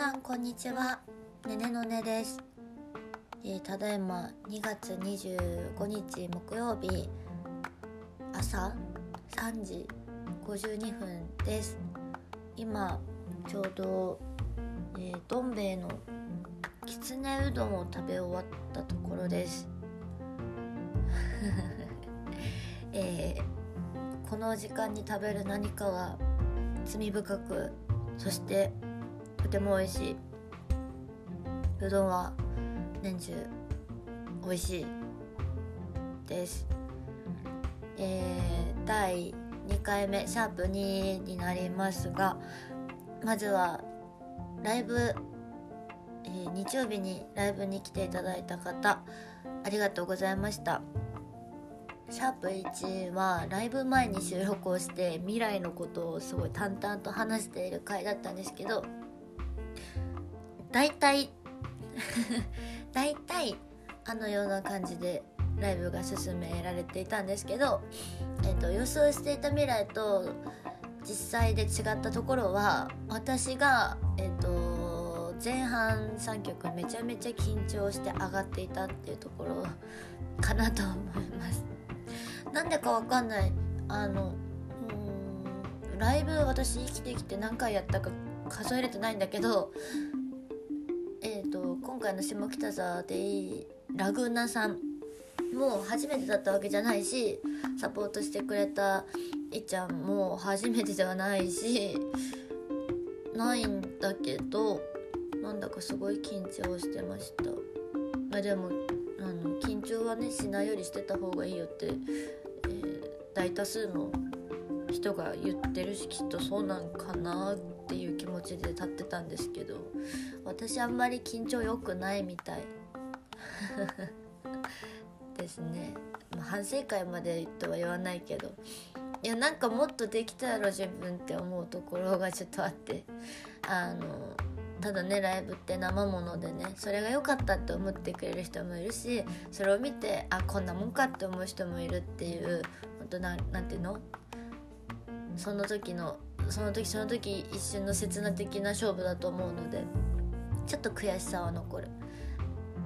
さんこんにちは。ねねのねです、えー、ただいま2月25日木曜日朝3時52分です。今ちょうど、えー、どん兵衛のきつねうどんを食べ終わったところです。えー、この時間に食べる何かは罪深くそしてとても美味しい。うどんは年中美味しいです。えー、第2回目シャープ2になりますがまずはライブ、えー、日曜日にライブに来ていただいた方ありがとうございました。シャープ1はライブ前に収録をして未来のことをすごい淡々と話している回だったんですけど大体 大体あのような感じでライブが進められていたんですけど、えーと、予想していた未来と実際で違ったところは私が、えーと前半3曲めちゃめちゃ緊張して上がっていたっていうところかなと思います。なんでかわかんない。あのうんライブ私生きてきて何回やったか数えれてないんだけど、回の下北沢でいいラグーナさんもう初めてだったわけじゃないしサポートしてくれたいっちゃんも初めてではないしないんだけどなんだかすごい緊張してました。まあでもあの緊張はねしないよりしてた方がいいよって、えー、大多数の人が言ってるしきっとそうなんかなっていう気持ちで立ってたんですけど私あんまり緊張良くないみたい。ですね、ま、反省会までとは言わないけど。いやなんかもっとできたやろ自分って思うところがちょっとあって。あのただねライブって生ものでねそれが良かったって思ってくれる人もいるしそれを見てあこんなもんかって思う人もいるっていう本当ななんていうの？その時のその時その時一瞬の刹那的な勝負だと思うのでちょっと悔しさは残る。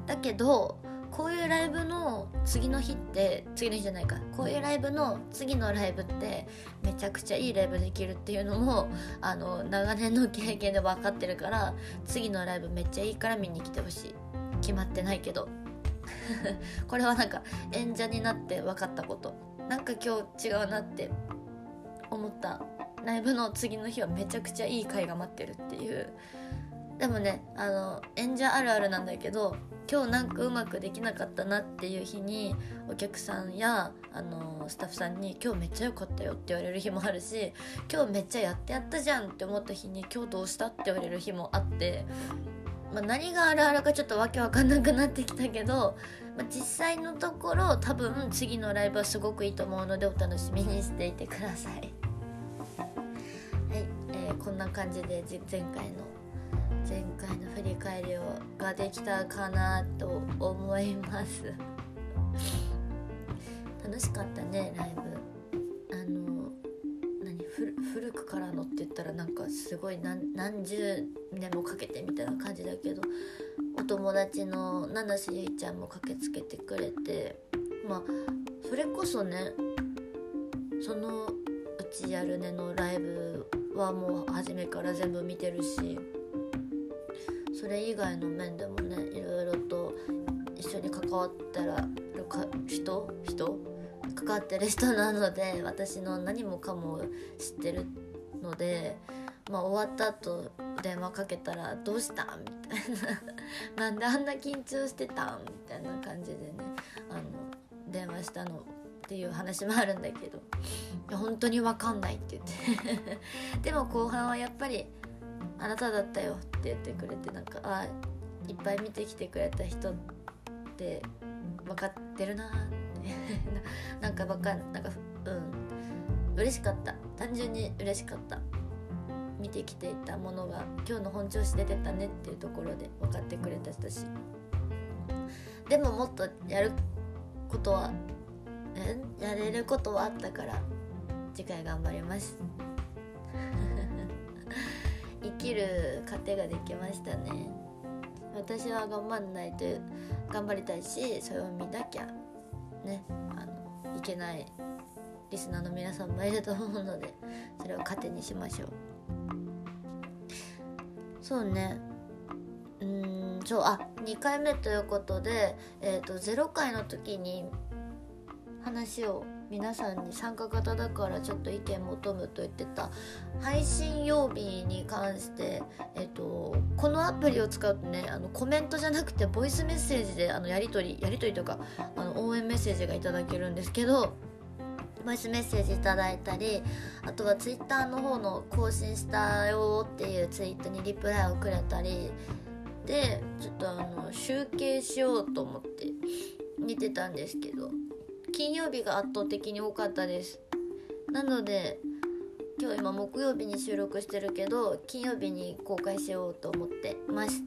だけどこういうライブの次の日って次の日じゃないか。こういうライブの次のライブってめちゃくちゃいいライブできるっていうのもあの長年の経験で分かってるから次のライブめっちゃいいから見に来てほしい。決まってないけど。これはなんか演者になって分かったこと。なんか今日違うなって思ったライブの次の日はめちゃくちゃいい回が待ってるっていうでもねあの演者あるあるなんだけど今日なんかうまくできなかったなっていう日にお客さんやあのスタッフさんに「今日めっちゃ良かったよ」って言われる日もあるし「今日めっちゃやってやったじゃん」って思った日に「今日どうした?」って言われる日もあって、まあ、何があるあるかちょっとわけわかんなくなってきたけど、まあ、実際のところ多分次のライブはすごくいいと思うのでお楽しみにしていてください。こんな感じで前回の前回の振り返りをができたかなと思います。楽しかったねライブ。あの何古くからのって言ったらなんかすごい何十年もかけてみたいな感じだけどお友達の七瀬ゆいちゃんも駆けつけてくれてまあそれこそねそのうちやるねのライブはもう初めから全部見てるしそれ以外の面でもねいろいろと一緒に関わってるか人人関わってる人なので私の何もかも知ってるので、まあ、終わった後電話かけたら「どうした?」みたいな「なんであんな緊張してたん?」みたいな感じでねあの電話したのっていう話もあるんだけど「本当に分かんない」って言って。でも後半はやっぱり「あなただったよ」って言ってくれてなんかあいっぱい見てきてくれた人って分かってるなって。なんか分かんなんかうん。嬉しかった。単純に嬉しかった。見てきていたものが今日の本調子出てたねっていうところで分かってくれた人しでももっとやることはやれることはあったから次回頑張ります。生きる糧ができましたね。私は頑張んないと頑張りたいしそれを見なきゃねあのいけないリスナーの皆さんもいると思うのでそれを糧にしましょう。そうね。うんそうあ2回目ということで、えーと、0回の時に話を皆さんに参加型だからちょっと意見求むと言ってた配信曜日に関して、えーと、このアプリを使うとねあのコメントじゃなくてボイスメッセージであのやり取りやり取りとかあの応援メッセージがいただけるんですけどボイスメッセージいただいたりあとはツイッターの方の更新したよっていうツイートにリプライをくれたりでちょっとあの集計しようと思って見てたんですけど金曜日が圧倒的に多かったです。なので今日今木曜日に収録してるけど金曜日に公開しようと思ってます。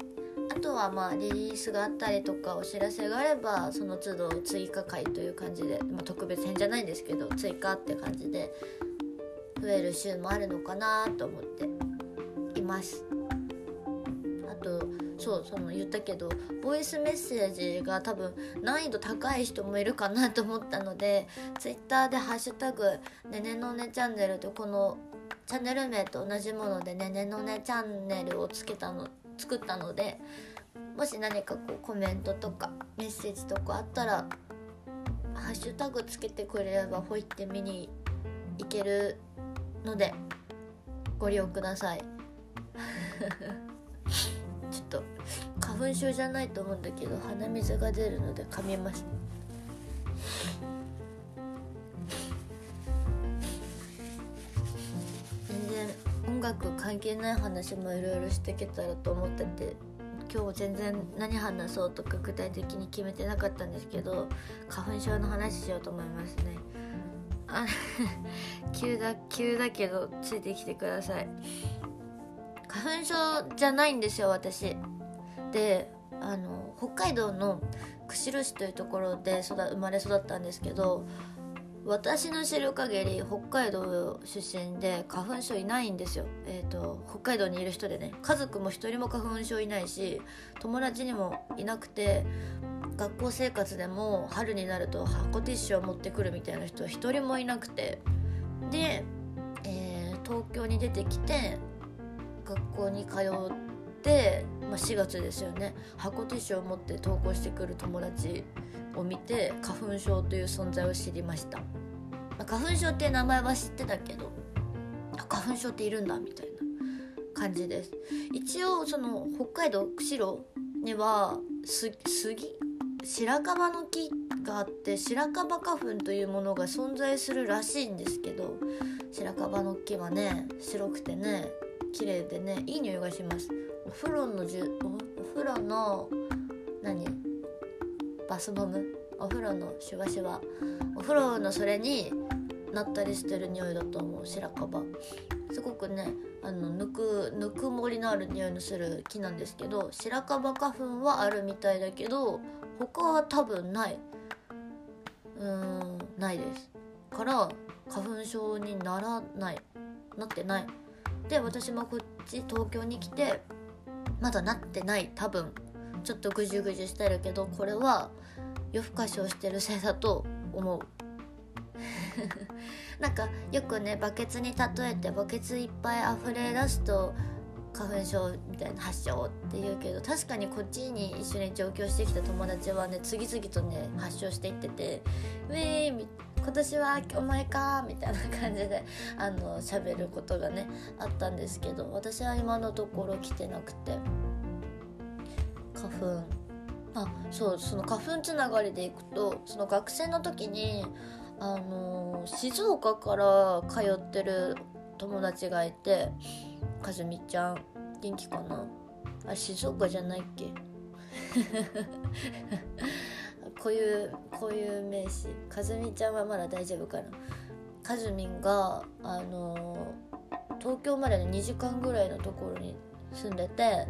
あとはまあリリースがあったりとかお知らせがあればその都度追加回という感じで、まあ、特別編じゃないんですけど追加って感じで増える週もあるのかなと思っています。そうその言ったけどボイスメッセージが多分難易度高い人もいるかなと思ったので Twitter で「ハッシュタグねねのねチャンネル」とこのチャンネル名と同じものでねねのねチャンネルをつけたの作ったのでもし何かこうコメントとかメッセージとかあったらハッシュタグつけてくれればほいって見に行けるのでご利用ください。ちょっと花粉症じゃないと思うんだけど鼻水が出るので噛みます全然音楽関係ない話もいろいろしてけたらと思ってて今日全然何話そうとか具体的に決めてなかったんですけど花粉症の話しようと思いますね。あ 急だ急だけどついてきてください。花粉症じゃないんですよ私。であの北海道の釧路市というところで育生まれ育ったんですけど私の知る限り北海道出身で花粉症いないんですよ、えーと、北海道にいる人でね。家族も一人も花粉症いないし友達にもいなくて学校生活でも春になると箱ティッシュを持ってくるみたいな人は一人もいなくて。で、えー、東京に出てきて学校に通って、まあ、4月ですよね。箱ティッシュを持って登校してくる友達を見て花粉症という存在を知りました、まあ、花粉症って名前は知ってたけど花粉症っているんだみたいな感じです。一応その北海道釧路には杉白樺の木があって白樺花粉というものが存在するらしいんですけど白樺の木はね白くてね綺麗でねいい匂いがします。お風呂のじゅお風呂の何？バスボム？お風呂のシュワシュワ。お風呂のそれになったりしてる匂いだと思う。白樺。すごくねあのぬくぬくもりのある匂いのする木なんですけど白樺花粉はあるみたいだけど他は多分ない。うーんないです。から花粉症にならない。なってない。で私もこっち東京に来てまだなってない多分ちょっとぐじゅぐじゅしてるけどこれは夜更かしをしてるせいだと思う。なんかよくねバケツに例えてバケツいっぱい溢れ出すと花粉症みたいな発症って言うけど確かにこっちに一緒に上京してきた友達はね次々とね発症していってて「ウェーみ今年はお前か」みたいな感じであの喋ることがねあったんですけど私は今のところ来てなくて。花粉。あそうその花粉つながりでいくとその学生の時にあの静岡から通ってる友達がいてかずみちゃん元気かな？あ静岡じゃないっけ？こういうこういう名詞。かずみちゃんはまだ大丈夫かな？かずみんがあの東京までの2時間ぐらいのところに住んでて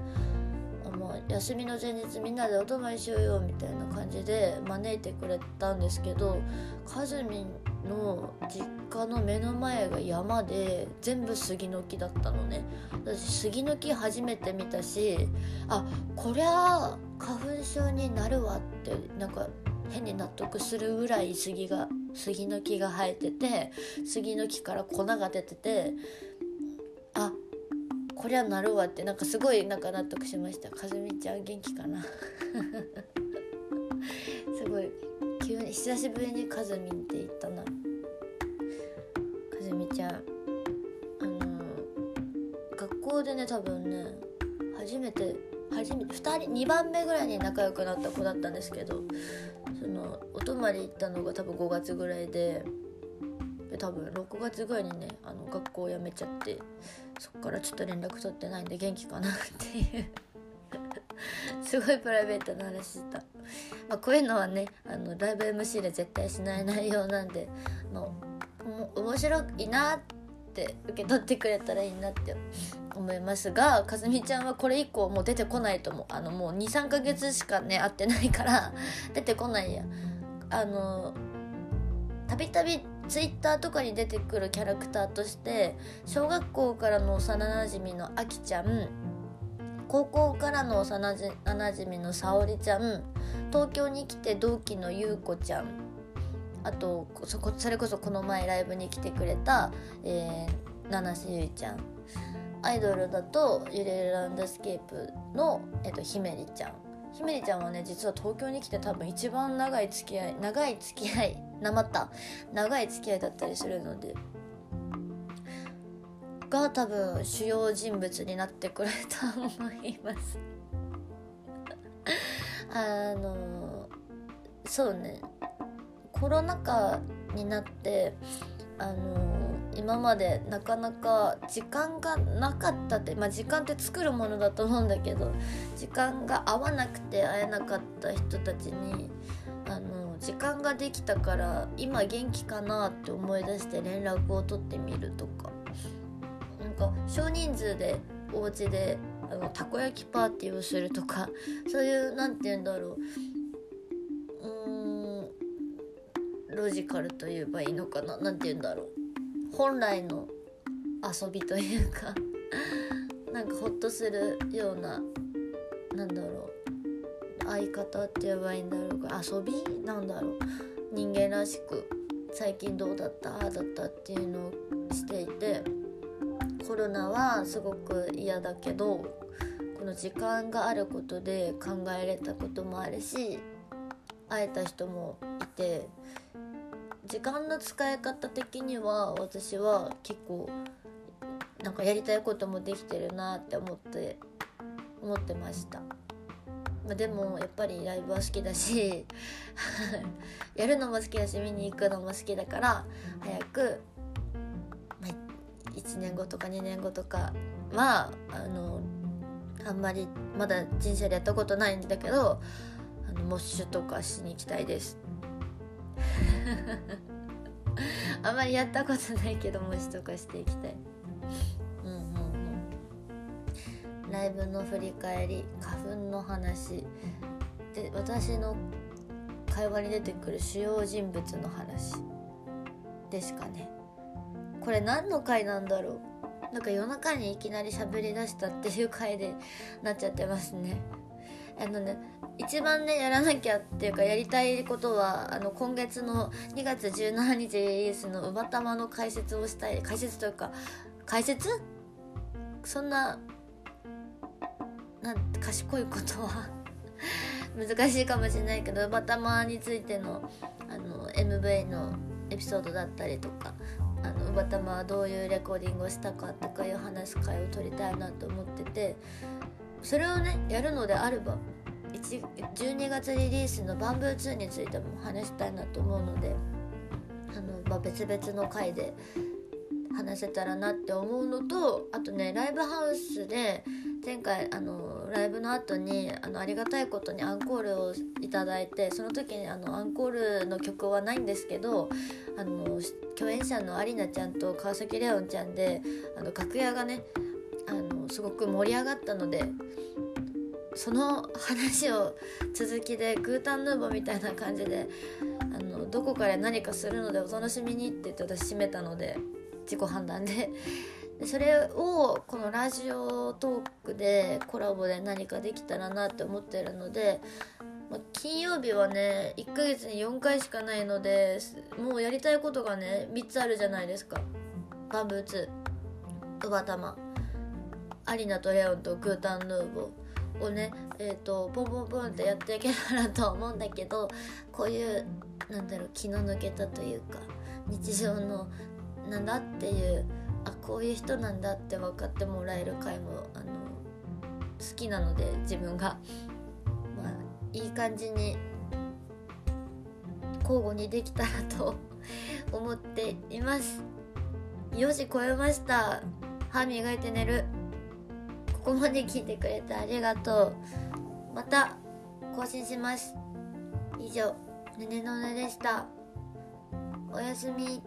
もう休みの前日みんなでお泊まりしようよみたいな感じで招いてくれたんですけどかずみんの実家の目の前が山で全部杉の木だったのね。私杉の木初めて見たしあこりゃ花粉症になるわってなんか変に納得するぐらい杉が杉の木が生えてて杉の木から粉が出ててあこりゃなるわってなんかすごいなんか納得しました。かずみちゃん元気かな？すごい。急に久しぶりにかずみんって言ったな。かずみちゃん。あの学校でね多分ね初めて初めて2人2番目ぐらいに仲良くなった子だったんですけどそのお泊まり行ったのが多分5月ぐらいでで多分6月ぐらいにねあの学校辞めちゃってそっからちょっと連絡取ってないんで元気かなっていう。すごいプライベートな話した、まあ、こういうのはねあのライブ MC で絶対しない内容なんで、まあ、面白いなって受け取ってくれたらいいなって思いますがかずみちゃんはこれ以降もう出てこないと思う。あのもう23ヶ月しかね会ってないから出てこないや。あのたびたびツイッターとかに出てくるキャラクターとして小学校からの幼なじみのあきちゃん高校からの幼なじみのさおりちゃん東京に来て同期のゆうこちゃん。あとそこそれこそこの前ライブに来てくれた、えー、七瀬ゆいちゃん。アイドルだとゆれるランドスケープの、えっと、ひめりちゃん。ひめりちゃんはね実は東京に来て多分一番長い付き合い長い付き合いなまった。長い付き合いだったりするので。が多分主要人物になってくれたと思います。あのそうね。コロナ禍になってあの今までなかなか時間がなかったってまあ時間って作るものだと思うんだけど時間が合わなくて会えなかった人たちにあの時間ができたから今元気かなって思い出して連絡を取ってみるとか。なんか少人数でお家であのたこ焼きパーティーをするとかそういう何て言うんだろう。うーんロジカルと言えばいいのかな。何て言うんだろう。本来の遊びというか なんかホッとするようななんだろう。相方って言えばいいんだろうか。遊び？なんだろう。人間らしく最近どうだった？ああだったっていうのをしていてコロナはすごく嫌だけどこの時間があることで考えれたこともあるし会えた人もいて時間の使い方的には私は結構なんかやりたいこともできてるなって思って思ってました。ま、でもやっぱりライブは好きだし やるのも好きだし見に行くのも好きだから早く、1年後とか2年後とかはあのあんまりまだ人生でやったことないんだけどあのモッシュとかしに行きたいです。あんまりやったことないけどモッシュとかしていきたい。うんうんうん。ライブの振り返り花粉の話。で私の会話に出てくる主要人物の話ですかね。これ何の回なんだろう。なんか夜中にいきなり喋りだしたっていう回でなっちゃってますね。あのね一番ねやらなきゃっていうかやりたいことはあの今月の2月17日リリースの「うばたま」の解説をしたい解説というか解説？そんななん賢いことは 難しいかもしれないけどバタマについてのあの MV のエピソードだったりとかあのバタマはどういうレコーディングをしたかとかいう話す会を撮りたいなと思っててそれをねやるのであれば12月リリースの「バンブー2」についても話したいなと思うのであの、まあ、別々の回で話せたらなって思うのとあとねライブハウスで前回あのライブの後にあのありがたいことにアンコールをいただいてその時にあのアンコールの曲はないんですけどあの共演者のアリナちゃんと川崎レオンちゃんであの楽屋がねあのすごく盛り上がったのでその話を続きでグータンヌーボーみたいな感じであのどこかで何かするのでお楽しみにって言って私閉めたので自己判断で。それをこのラジオトークでコラボで何かできたらなって思ってるので、まあ、金曜日はね1ヶ月に4回しかないのでもうやりたいことがね3つあるじゃないですか。バンブーツウバタマアリナとレオンとグータンヌーボーをねえっ、ー、とポンポンポンってやっていけたらと思うんだけどこういうなんだろう気の抜けたというか日常のなんだっていうあこういう人なんだって分かってもらえる回もあの好きなので自分が。まあいい感じに交互にできたらと 思っています。4時超えました。歯磨いて寝る。ここまで聞いてくれてありがとう。また更新します。以上ねねのねでした。おやすみ。